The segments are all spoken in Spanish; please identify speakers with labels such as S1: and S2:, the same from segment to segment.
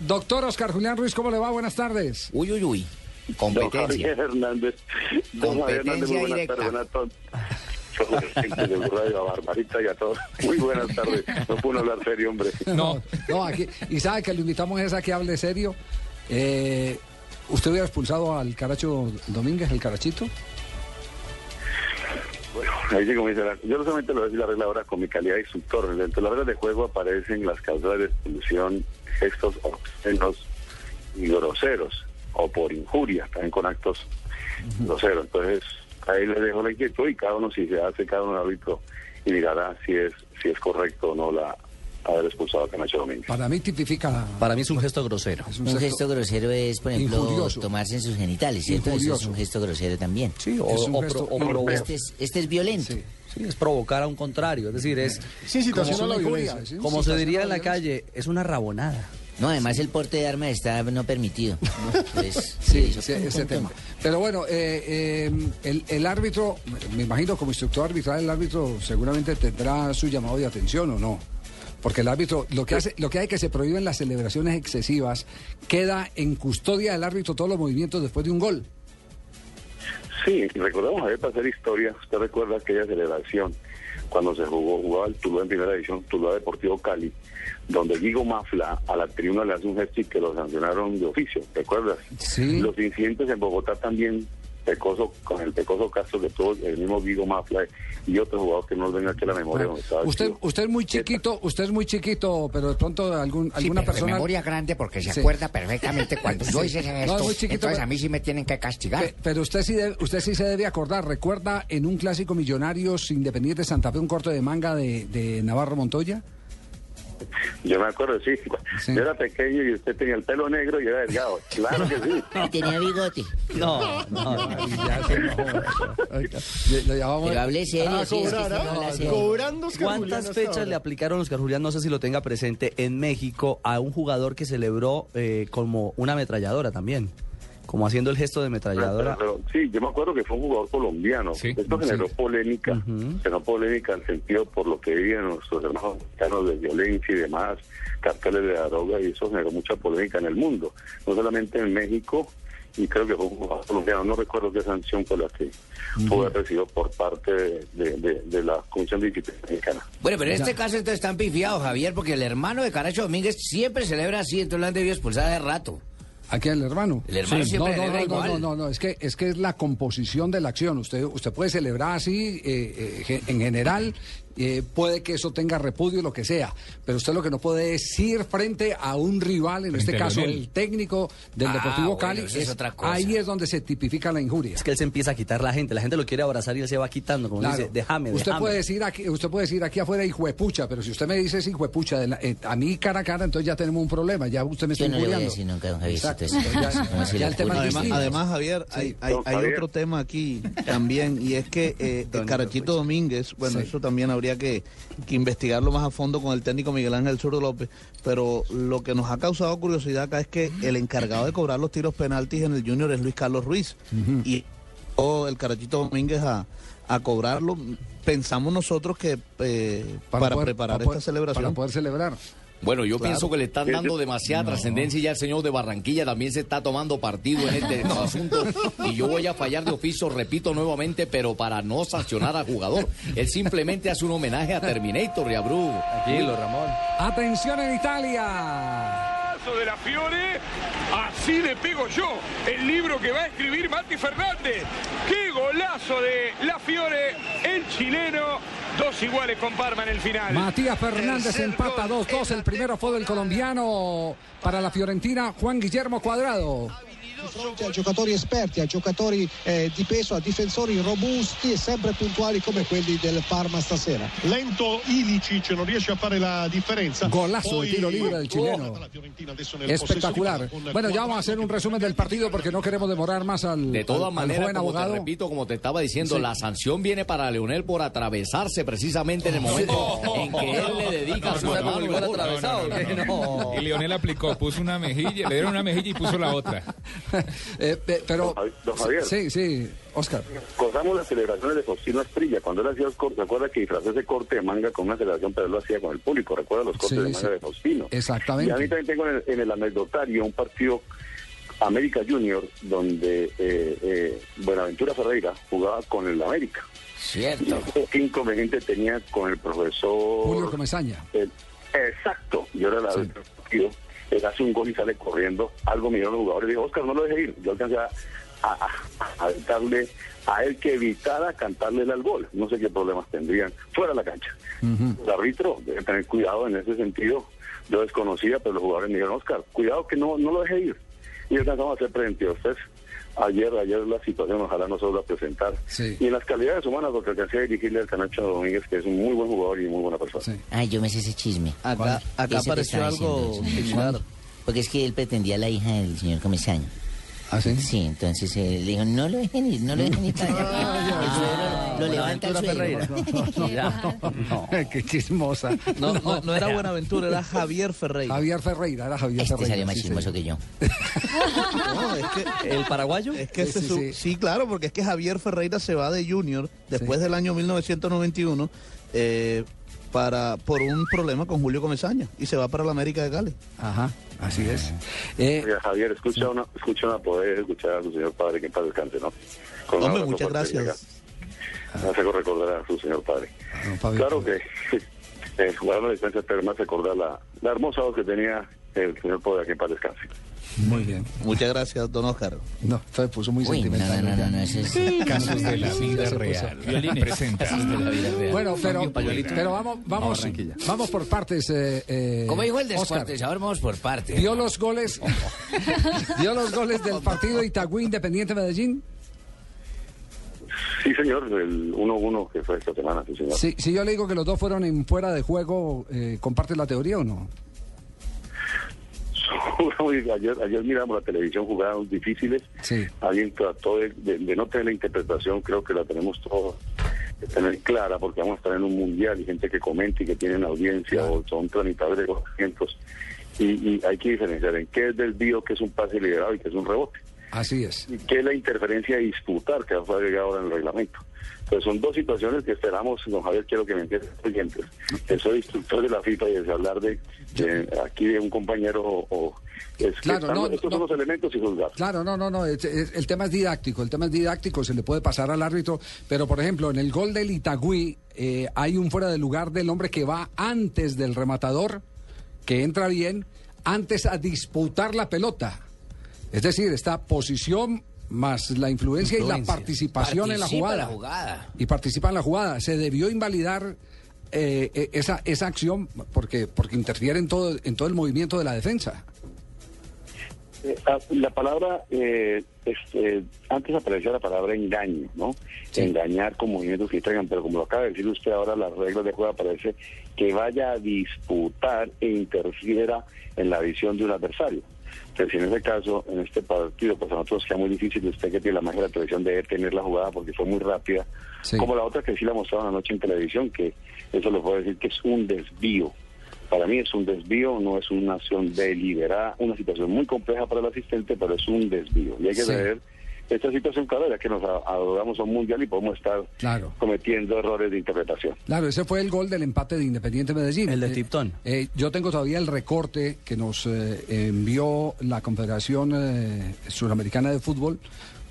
S1: Doctor Oscar Julián Ruiz, ¿cómo le va? Buenas tardes.
S2: Uy, uy, uy.
S3: Don
S2: Competencia.
S3: Javier Hernández. Don Javier Hernández, muy buenas tardes de Radio Barbarita y a todos. Muy buenas tardes. No puedo hablar serio, hombre.
S1: No, no, aquí. Y sabe que lo invitamos es a que hable serio. Eh, ¿Usted hubiera expulsado al Caracho Domínguez, el Carachito?
S3: Ahí sí como dice la- Yo solamente lo voy a decir la regla ahora con mi calidad de instructor. Dentro de las reglas de juego aparecen las causas de expulsión, gestos obscenos y groseros, o por injuria, también con actos groseros. Entonces, ahí le dejo la inquietud y cada uno, si se hace cada uno árbitro, y dirá si es, si es correcto o no la haber expulsado a Camacho Domínguez.
S1: Para mí tipifica.
S2: Para mí es un gesto grosero.
S1: es
S4: Un gesto grosero es, por ejemplo,
S1: Injurioso.
S4: tomarse en sus genitales, ¿cierto? Eso es un gesto grosero también.
S2: Sí, o,
S1: Es
S2: o
S1: gesto
S2: o.
S4: Este es, este es violento.
S1: Sí.
S2: sí, es provocar a un contrario. Es decir, es,
S5: Sí, situación
S1: Como
S5: a la
S1: una
S5: violencia.
S1: sí.
S2: como se diría en la calle, es una rabonada.
S4: No, además el porte de armas está no permitido. Pues,
S1: sí, ese tema. Pero bueno, eh, eh, el, el árbitro, me imagino como instructor arbitral, el árbitro seguramente tendrá su llamado de atención o no. Porque el árbitro, lo que hace, lo que hay que se prohíben las celebraciones excesivas, queda en custodia del árbitro todos los movimientos después de un gol.
S3: Sí, recordamos a ver para hacer historia. Usted recuerda aquella celebración cuando se jugó, jugaba el Tuluá en primera división, Tuluá Deportivo Cali, donde Guigo Mafla a la tribuna le hace un gesto y que lo sancionaron de oficio, ¿recuerdas?
S1: Sí.
S3: Los incidentes en Bogotá también, Pecoso, con el Pecoso Castro que tuvo el mismo Guigo Mafla y otros jugadores que no nos ven aquí a la memoria. donde estaba
S1: Usted, usted es muy chiquito, usted es muy chiquito, pero de pronto algún,
S6: Sí,
S1: alguna
S6: pero
S1: persona.
S6: de memoria grande porque se
S1: Sí.
S6: acuerda perfectamente cuando yo hice ese
S1: No, muy chiquito,
S6: entonces
S1: pero-
S6: a mí sí me tienen que castigar.
S1: Pe- Pero usted sí, debe- usted sí se debe acordar. ¿Recuerda en un clásico Millonarios Independiente de Santa Fe un corte de manga de, de Navarro Montoya?
S3: Yo me acuerdo, sí.
S1: Sí.
S3: Yo era pequeño y usted tenía el pelo negro y era delgado. Claro que sí.
S4: Y tenía bigote.
S2: No, no,
S1: Le- le llamamos-
S4: Pero hablé serio,
S5: A
S4: sí, es que no
S5: ¿ah? Cobrando Oscar
S2: ¿Cuántas fechas
S5: ahora.
S2: le aplicaron Oscar Julián? No sé si lo tenga presente en México a un jugador que celebró eh, como una ametralladora también, como haciendo el gesto de ametralladora.
S3: Pero, sí, yo me acuerdo que fue un jugador colombiano. Esto generó polémica, generó polémica en sentido por lo que vivían nuestros hermanos mexicanos de violencia y demás, carteles de la droga, y eso generó mucha polémica en el mundo, no solamente en México, y creo que fue un jugador colombiano, no recuerdo qué sanción fue la que fue recibido por parte de, de- de- de la Comisión de Disciplina Mexicana.
S4: Bueno, pero en este caso entonces están pifiados, Javier, porque el hermano de Caracho Domínguez siempre celebra así, entonces lo han debido expulsar de rato.
S1: Aquí el hermano.
S4: El hermano
S1: Sí.
S4: siempre
S1: no, no, no, no,
S4: igual.
S1: no, no, no, es que es que es la composición de la acción. Usted usted puede celebrar así eh, eh, en general, eh, puede que eso tenga repudio lo que sea, pero usted lo que no puede es ir frente a un rival, en este caso el técnico del
S4: Ah,
S1: Deportivo Cali.
S4: eso es otra cosa.
S1: Ahí es donde se tipifica la injuria.
S2: Es que él se empieza a quitar la gente, la gente lo quiere abrazar y él se va quitando, como
S1: Claro.
S2: dice, déjame,
S1: usted
S2: déjame.
S1: puede decir aquí, usted puede decir aquí afuera hijuepucha, pero si usted me dice hijuepucha de la- eh, a mí cara a cara, entonces ya tenemos un problema, ya usted me está
S4: no
S1: injuriando.
S4: decir
S7: Además, Javier, hay, hay, hay
S3: Javier.
S7: otro tema aquí también, y es que eh, el Carachito Domínguez, bueno,
S1: Sí.
S7: eso también habría que, que investigarlo más a fondo con el técnico Miguel Ángel Zurdo López, pero lo que nos ha causado curiosidad acá es que el encargado de cobrar los tiros penaltis en el Junior es Luis Carlos Ruiz, y o el Carachito Domínguez a, a cobrarlo. Pensamos nosotros que eh, para,
S1: poder-
S7: preparar
S1: para poder-
S7: esta celebración...
S1: Para poder celebrar.
S8: Bueno, yo
S7: Claro.
S8: pienso que le están dando demasiada trascendencia y ya el señor de Barranquilla también se está tomando partido en este asunto y yo voy a fallar de oficio, repito nuevamente, pero para no sancionar al jugador. Él simplemente hace un homenaje a Terminator y a Bruce.
S2: Tranquilo, Ramón.
S1: Atención en Italia.
S9: de la Fiore, así le pego yo, el libro que va a escribir Mati Fernández. ¡Qué golazo de la Fiore, el chileno! Dos iguales con Parma en el final.
S1: Matías Fernández empata 2-2. El primero fue del colombiano para la Fiorentina, Juan Guillermo Cuadrado.
S10: Di fronte a giocatori esperti, a giocatori eh, di peso, a difensori robusti e sempre puntuali come quelli del Parma stasera.
S5: Lento Ilicic non riesce a fare la differenza.
S1: Golazo de tiro libre del chileno. Espectacular. Bueno, ya vamos a hacer un resumen del partido porque no queremos demorar más al,
S8: De
S1: al-
S8: todas
S1: al
S8: maneras, como te
S1: abogado.
S8: repito, como te estaba diciendo,
S1: Sí.
S8: la sanción viene para Leonel por atravesarse precisamente en el momento en que él le dedica su
S2: ¿Está como
S8: hermano
S2: el
S8: el
S2: gol
S8: gol.
S2: atravesado? ¿qué? No.
S11: Y Leonel aplicó, puso una mejilla, le dieron una mejilla y puso la otra.
S1: Eh, pero...
S3: Don Javi- don Javier.
S1: Sí, sí, Oscar.
S3: Cortamos las celebraciones de Faustino Asprilla. Cuando él hacía los cortes, ¿se acuerda que disfrazó ese corte de manga con una celebración, pero él lo hacía con el público? ¿Recuerda los cortes
S1: Sí,
S3: de manga
S1: sí.
S3: de Faustino?
S1: Exactamente.
S3: Y a mí también tengo en el, en el anecdotario un partido América Junior, donde eh, eh, Buenaventura Ferreira jugaba con el América.
S4: Cierto.
S3: ¿Qué inconveniente tenía con el profesor?
S1: Julio Comesaña.
S3: Exacto, yo era la
S1: Sí.
S3: del partido. Él hace un gol y sale corriendo. Algo dijeron los jugadores. Dijo, Oscar, no lo deje ir. Yo alcancé a, a, a- a aventarle a él que evitara cantarle al gol. No sé qué problemas tendrían fuera de la cancha. El árbitro debe tener cuidado en ese sentido. Yo desconocía, pero los jugadores me dijeron, Oscar, cuidado que no, no lo deje ir. Y alcanzamos a hacer preventivos. Entonces, ayer, ayer la situación ojalá no se vuelva a presentar.
S1: Sí.
S3: Y en las calidades humanas, porque alcancé a dirigirle al Canacho Domínguez, que es un muy buen jugador y muy buena persona.
S1: Sí.
S6: Ay, yo me sé ese chisme.
S7: Acá, apareció algo similar.
S6: Porque es que él pretendía a la hija del señor Comesaña.
S1: ¿Ah, sí?
S6: Sí, entonces eh, le dijo, no lo dejen ir, no lo dejen ir para allá. El suegro lo levanta el suegro.
S2: Ferreira. No.
S1: Qué chismosa.
S7: No, no, no era Buenaventura, era Javier Ferreira.
S1: Javier Ferreira, era Javier
S6: Este
S1: Ferreira.
S6: salió más
S1: sí,
S6: chismoso
S1: sí.
S6: que yo.
S7: No, es que
S2: ¿El paraguayo?
S7: Es que
S1: Sí,
S7: ese
S1: sí,
S7: su-
S1: sí.
S7: sí, claro, porque es que Javier Ferreira se va de Junior después
S1: Sí.
S7: del año 1991 eh, para por un problema con Julio Comesaña y se va para la América de Cali.
S1: Ajá, así es. Eh,
S3: Oiga, Javier, escucha una, escucha una poder escuchar a su señor padre que en paz descanse, ¿no? Con
S7: Hombre, muchas gracias.
S3: hace recordar a su señor padre.
S1: Fabio,
S3: Claro que eh, jugar la distancia, pero más recordar la, la hermosa voz que tenía el señor padre que en paz descanse.
S1: Muy bien.
S7: Muchas gracias, don Oscar.
S1: No, se puso muy
S6: Uy, no, no,
S1: sentimental.
S6: no, no, no, ese es...
S11: Casos de la vida real. Presenta.
S1: Bueno, pero, pero vamos, vamos,
S2: Barranquilla.
S1: vamos por partes. Eh, eh,
S4: Como dijo el
S1: Oscar.
S4: descuartizador, vamos por parte.
S1: ¿Vio los goles? ¿Vio los goles del partido Itagüí Independiente Medellín?
S3: Sí, señor, el 1-1 que fue esta semana, sí, señor.
S1: Si, si yo le digo que los dos fueron en fuera de juego, eh, ¿comparte la teoría o no?
S3: ayer, ayer miramos la televisión, jugadas difíciles.
S1: Sí.
S3: Alguien trató de, de- de no tener la interpretación, creo que la tenemos todos que tener clara, porque vamos a estar en un mundial y gente que comenta y que tienen audiencia o son tramitadores de conocimientos. Y, y hay que diferenciar en qué es desvío, qué es un pase liderado y qué es un rebote.
S1: Así es.
S3: y qué es la interferencia disputar que fue agregado ahora en el reglamento. Entonces son dos situaciones que esperamos, don Javier, quiero que me entiendan oyentes, que soy instructor de la FIFA y desde hablar de, de aquí de un compañero o, o- es que
S1: Claro,
S3: están-
S1: no,
S3: estos
S1: no.
S3: son los elementos y juzgar.
S1: Claro, no, no, no. es- es- el tema es didáctico. El tema es didáctico. Se le puede pasar al árbitro. Pero, por ejemplo, en el gol del Itagüí eh, hay un fuera de lugar del hombre que va antes del rematador, que entra bien, antes a disputar la pelota. Es decir, esta posición más la influencia, y la participación en la jugada.
S4: en la jugada.
S1: Y participa en la jugada. Se debió invalidar eh, eh, esa, esa acción porque, porque interfiere en todo, en todo el movimiento de la defensa.
S3: Eh, ah, la palabra, eh, este, antes aparecía la palabra engaño, ¿no?
S1: Sí.
S3: Engañar con movimientos que traigan, pero como lo acaba de decir usted ahora, las reglas de juego aparece que vaya a disputar e interfiera en la visión de un adversario. Entonces, en ese caso, en este partido, pues a nosotros queda muy difícil, usted que tiene la magia de la televisión, de detener la jugada porque fue muy rápida,
S1: Sí.
S3: como la otra que sí la mostraron anoche en televisión, que eso lo puedo decir que es un desvío. Para mí es un desvío, no es una acción deliberada, una situación muy compleja para el asistente, pero es un desvío. Y hay que
S1: Sí.
S3: ver esta situación, claro, ya que nos adoramos a un mundial y podemos estar
S1: Claro.
S3: cometiendo errores de interpretación.
S1: Claro, ese fue el gol del empate de Independiente Medellín.
S2: El de
S1: Eh,
S2: Tipton.
S1: eh, yo tengo todavía el recorte que nos eh, envió la Confederación eh, Suramericana de Fútbol,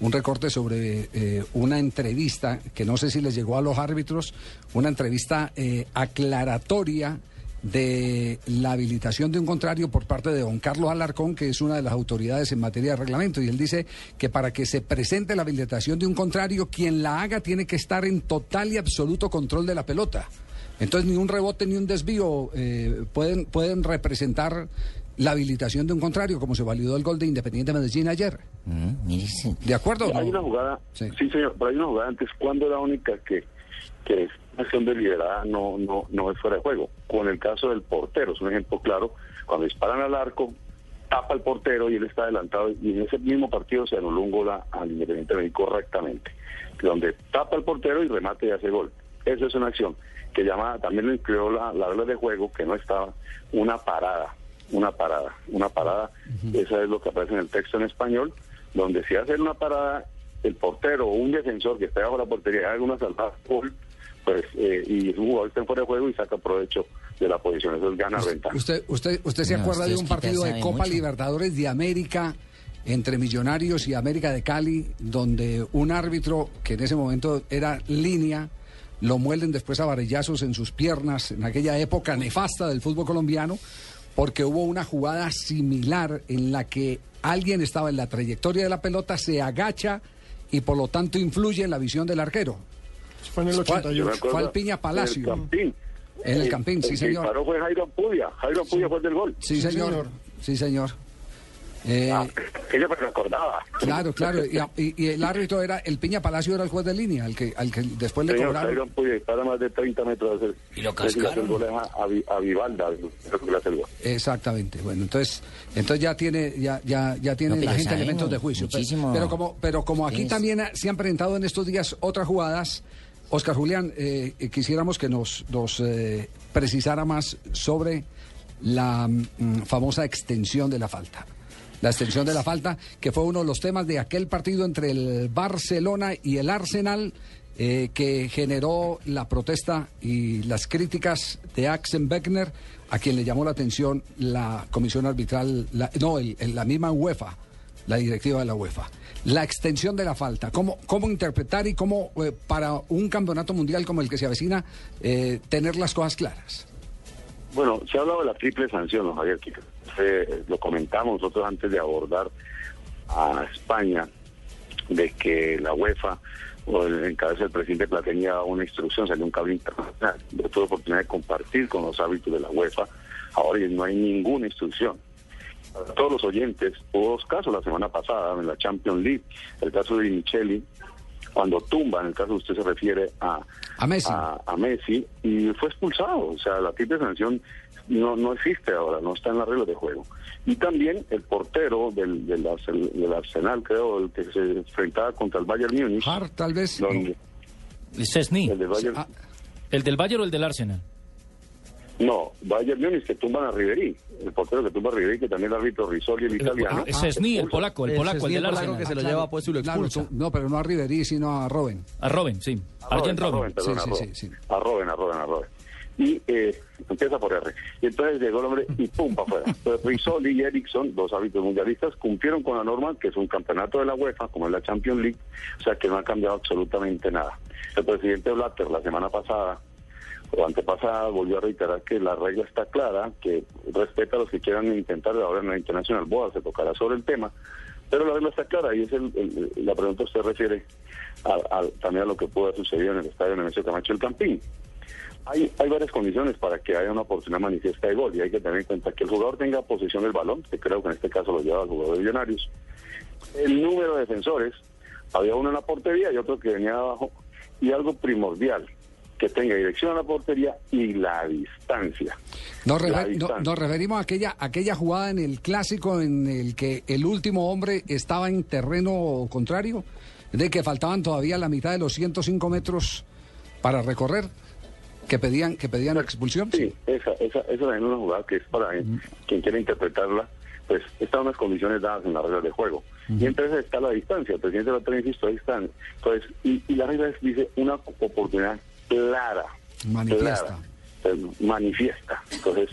S1: un recorte sobre eh, una entrevista que no sé si les llegó a los árbitros, una entrevista eh, aclaratoria de la habilitación de un contrario por parte de don Carlos Alarcón, que es una de las autoridades en materia de reglamento, y él dice que para que se presente la habilitación de un contrario, quien la haga tiene que estar en total y absoluto control de la pelota. Entonces ni un rebote ni un desvío eh, pueden, pueden representar la habilitación de un contrario, como se validó el gol de Independiente Medellín ayer.
S6: Mm,
S1: ¿De acuerdo?
S3: Hay
S1: no?
S3: una jugada,
S1: Sí.
S3: sí. señor, pero hay una jugada antes, cuando la única que, que acción deliberada no, no, no es fuera de juego. Con el caso del portero, es un ejemplo claro, cuando disparan al arco, tapa el portero y él está adelantado, y en ese mismo partido se anuló un gol al Independiente Medellín correctamente, donde tapa el portero y remate y hace gol. Esa es una acción que llama, también lo incluyó la, la regla de juego, que no estaba, una parada, una parada, una parada, esa es lo que aparece en el texto en español, donde si hacen una parada, el portero o un defensor que esté bajo la portería haga una salvada gol, pues, eh, y un jugador está fuera de juego y saca provecho de la posición. Eso es gana ventaja.
S1: ¿Usted, usted, usted se
S6: No,
S1: acuerda de un partido de Copa
S6: mucho.
S1: Libertadores de América entre Millonarios y América de Cali, donde un árbitro que en ese momento era línea, lo muelden después a varillazos en sus piernas, en aquella época nefasta del fútbol colombiano, porque hubo una jugada similar en la que alguien estaba en la trayectoria de la pelota, se agacha y por lo tanto influye en la visión del arquero.
S5: Fue en el
S1: Fue-
S5: 88.
S3: Yo me acuerdo
S1: Fue al Piña Palacio.
S3: En el Campín.
S1: En el Campín, sí,
S3: que
S1: señor.
S3: disparó fue Jairo Pudia. Jairo Pudia fue el del gol.
S1: Sí, señor. Sí, señor. Eh,
S3: Ah, que yo me recordaba.
S1: Claro, claro. Y, y- y el árbitro era, el Piña Palacio era el juez de línea, al que, al que después le
S3: Señor,
S1: cobraron.
S3: Jairo Pudia dispara más de 30 metros. de hacer-
S4: ¿Y lo
S3: el
S4: cascaron?
S3: gol es a, a, Vi- a Vivalda. el.
S1: Exactamente. Bueno, entonces, entonces ya tiene, ya, ya, ya tiene
S6: No,
S1: la gente elementos de juicio. Pero-
S6: muchísimo.
S1: Pero, como, pero como aquí también ha- se han presentado en estos días otras jugadas, Oscar Julián, eh, eh, quisiéramos que nos, nos eh, precisara más sobre la mm, famosa extensión de la falta. La extensión de la falta, que fue uno de los temas de aquel partido entre el Barcelona y el Arsenal, eh, que generó la protesta y las críticas de Axel Beckner, a quien le llamó la atención la comisión arbitral, la- no, el- la misma UEFA, la directiva de la UEFA. La extensión de la falta, cómo, cómo interpretar y cómo, eh, para un campeonato mundial como el que se avecina, eh, tener las cosas claras.
S3: Bueno, se ha hablado de la triple sanción, ¿no, Javier. que, eh, lo comentamos nosotros antes de abordar a España, de que la UEFA, o en cabeza del presidente daba una instrucción, salió un cable internacional. Yo tuve oportunidad de compartir con los hábitos de la UEFA. Ahora no hay ninguna instrucción. Todos los oyentes, hubo dos casos la semana pasada en la Champions League. El caso de Micheli, cuando tumba, en el caso que usted se refiere a,
S1: A Messi.
S3: a, a Messi, y fue expulsado. O sea, la triple sanción no, no existe ahora, no está en las reglas de juego. Y también el portero del, del, Arsenal, del Arsenal, creo, el que se enfrentaba contra el Bayern Múnich.
S1: Hart, tal vez.
S3: donde-
S12: Cesny.
S3: el del Bayern,
S1: Ah,
S12: ¿El del Bayern o el del Arsenal?
S3: No, Bayern Múnich que tumban a Ribery, el portero que tumba a Ribery, que también el árbitro Risoli, el italiano.
S12: Ah, Cesny, el polaco, el polaco, el del
S2: el polaco
S12: Arsenal.
S2: que se lo lleva puesto y lo expulsa.
S1: no, pero no a Riverí, sino a Robin.
S12: A Robin, sí.
S3: A
S12: Arjen
S3: perdón,
S1: Sí,
S3: a
S1: sí,
S3: Robin.
S1: sí, sí.
S3: A Robin, a Robin, a Robin. Y eh, empieza por R. Y entonces llegó el hombre y pum, para afuera. Entonces Rizzoli y Eriksson, dos hábitos mundialistas, cumplieron con la norma, que es un campeonato de la UEFA, como es la Champions League, o sea que no ha cambiado absolutamente nada. El presidente Blatter la semana pasada o antepasada volvió a reiterar que la regla está clara, que respeta a los que quieran intentar ahora en la internacional boda, se tocará sobre el tema, pero la regla está clara y es el, la pregunta usted refiere a- también a lo que pudo haber en el estadio Nemesio Camacho el Campín. Hay, hay varias condiciones para que haya una oportunidad manifiesta de gol y hay que tener en cuenta que el jugador tenga posesión del balón, que creo que en este caso lo lleva el jugador de Millonarios. El número de defensores, había uno en la portería y otro que venía abajo, y algo primordial, que tenga dirección a la portería y la distancia.
S1: Nos,
S3: La
S1: no- referimos a aquella, aquella jugada en el clásico en el que el último hombre estaba en terreno contrario, de que faltaban todavía la mitad de los 105 metros para recorrer, que pedían, que pedían expulsión.
S3: Sí, esa, esa, esa es una jugada que es para quien quiera interpretarla, pues están unas condiciones dadas en las reglas de juego. Y entre esas está la distancia, el presidente la insisto, ahí están. Entonces, y, y la regla es, dice una oportunidad clara.
S1: Manifiesta.
S3: clara, eh, manifiesta. Entonces,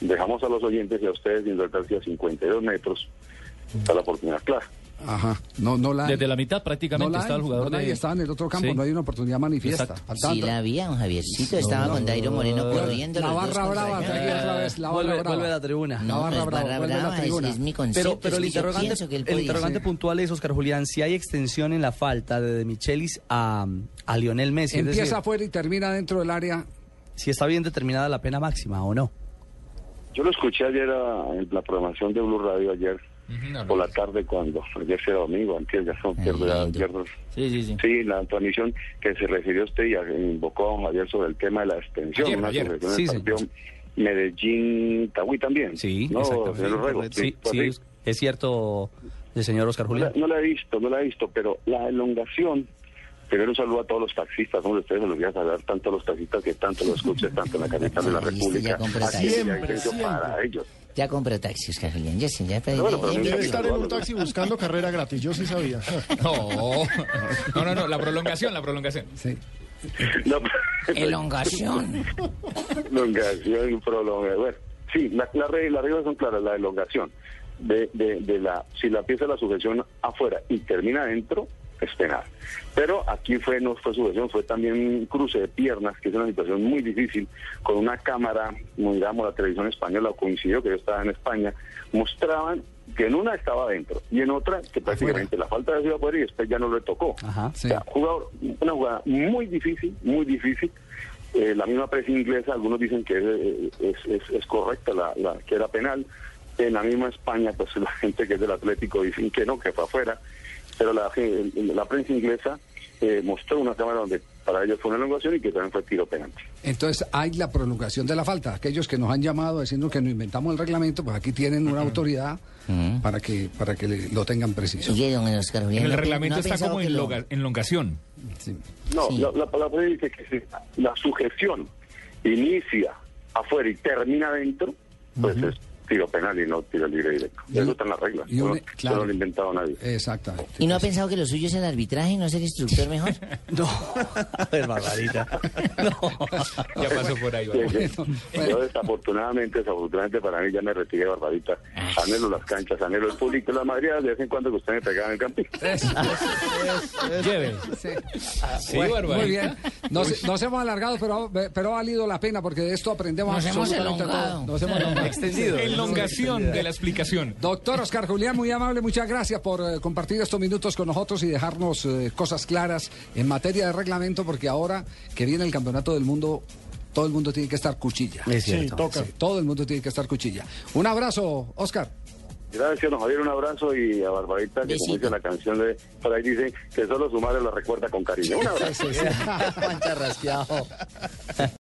S3: dejamos a los oyentes y a ustedes interpretarse a 52 metros, está la oportunidad clara.
S1: Ajá. No, no la.
S12: Desde la mitad prácticamente
S1: no la
S12: está el jugador
S1: no
S12: de...
S1: estaba en el otro campo,
S12: Sí.
S1: no hay una oportunidad manifiesta.
S6: Sí la había, don Javiercito. Estaba con Dairo Moreno corriendo.
S1: La barra brava, otra vez la barra
S2: Vuelve,
S1: brava.
S2: vuelve a la tribuna.
S1: La
S6: No, no
S1: barra
S6: es
S1: brava,
S6: barra
S1: vuelve a la
S6: brava, es,
S1: tribuna.
S6: es mi concepto.
S2: Pero, pero el interrogante,
S6: pienso que él
S2: el
S6: podía
S2: interrogante
S6: ser-
S2: puntual es, Oscar Julián, si hay extensión en la falta de, de Michelis a, a Lionel Messi. es
S1: Empieza
S2: decir,
S1: afuera y termina dentro del área.
S2: si está bien determinada la pena máxima o no.
S3: Yo lo escuché ayer a- en la programación de Blue Radio ayer por la tarde cuando ayer era domingo, antes ya son pierdo ya
S6: lindo.
S3: pierdo.
S12: Sí, sí, sí.
S3: Sí, la transmisión que se refirió usted y a- invocó a Javier sobre el tema de la extensión,
S11: Ayer,
S3: una
S11: ayer.
S2: Sí,
S3: Medellín Tagüí también.
S2: Sí,
S3: no, Rego,
S2: Sí, sí,
S3: sí.
S2: es cierto, el señor Oscar
S3: No la,
S2: Julián.
S3: no la he visto, no la he visto, pero la elongación, primero un saludo a todos los taxistas, hombre, ustedes los voy a saber, tanto los taxistas que tanto los escuchan, tanto en la capital de la República.
S5: Siempre, siempre.
S3: para ellos.
S6: Ya compro taxi, Oscar Julián. Ya sí, ya pedí.
S3: Pero bueno, pero nunca
S5: Debe estar en un taxi buscando carrera gratis, yo sí sabía.
S11: No, no, no, no, la prolongación, la prolongación.
S1: Sí.
S3: No,
S6: Elongación.
S3: elongación, prolongación. Bueno, sí, la- la re- las reglas son claras, la elongación. De, de, de la, si la pieza de la sujeción afuera y termina adentro, es penal. Pero aquí fue no fue sujeción, fue también un cruce de piernas, que es una situación muy difícil, con una cámara, digamos la televisión española, coincidió que yo estaba en España, mostraban que en una estaba adentro y en otra que prácticamente la falta de afuera y después ya no le tocó.
S2: Ajá.
S1: Sí.
S3: O sea, jugador, una jugada muy difícil, muy difícil. Eh, la misma prensa inglesa, algunos dicen que es, es, es- es correcta, la, la- que era penal. En la misma España, pues la gente que es del Atlético dicen que no, que fue afuera. Pero la, la prensa inglesa eh, mostró una cámara donde para ellos fue una elongación y que también fue tiro penalti.
S1: Entonces hay la prolongación de la falta. Aquellos que nos han llamado diciendo que no inventamos el reglamento, pues aquí tienen una autoridad para que para que le- lo tengan preciso.
S6: Oye, don Oscar
S11: el
S6: ¿no pe-
S11: reglamento
S6: no
S11: está como en
S6: lo-
S11: longa- elongación.
S1: Sí.
S3: No,
S6: Sí.
S3: la, la palabra dice que si la sujeción inicia afuera y termina adentro, pues es tiro penal y no tiro libre directo.
S1: Y-
S3: Eso está en las reglas.
S1: y
S3: Eso
S1: un-
S3: no-
S1: claro.
S3: eso no lo ha inventado nadie.
S1: Exactamente.
S6: ¿Y no ha pensado que lo suyo es el arbitraje y no ser instructor mejor?
S2: No, a ver, Barbarita. No.
S11: Ya pasó por ahí.
S3: Yo desafortunadamente, desafortunadamente para mí ya me retiré barbadita. Anhelo las canchas, anhelo el público, la Madrid de vez en cuando que usted me pegaba en el camping.
S12: Lleve.
S1: Sí.
S11: Sí,
S1: Bueno,
S11: Barbarita.
S1: muy bien. Nos, nos hemos alargado, pero, pero ha valido la pena porque de esto aprendemos
S6: Nos hemos
S1: absolutamente
S6: elongado.
S1: todo. Nos hemos.
S2: Extendido.
S11: Elongación de la explicación.
S1: Doctor Oscar Julián, muy amable, muchas gracias por eh, compartir estos minutos con nosotros y dejarnos eh, cosas claras en materia de reglamento, porque ahora que viene el Campeonato del Mundo, todo el mundo tiene que estar cuchilla.
S2: Es
S5: Sí, toca.
S1: Sí, todo el mundo tiene que estar cuchilla. Un abrazo, Oscar.
S3: Gracias, don Javier, un abrazo y a Barbadita, que como dice la canción de, por ahí dice que solo su madre la recuerda con cariño. Un abrazo.
S2: Juan Charrasqueado.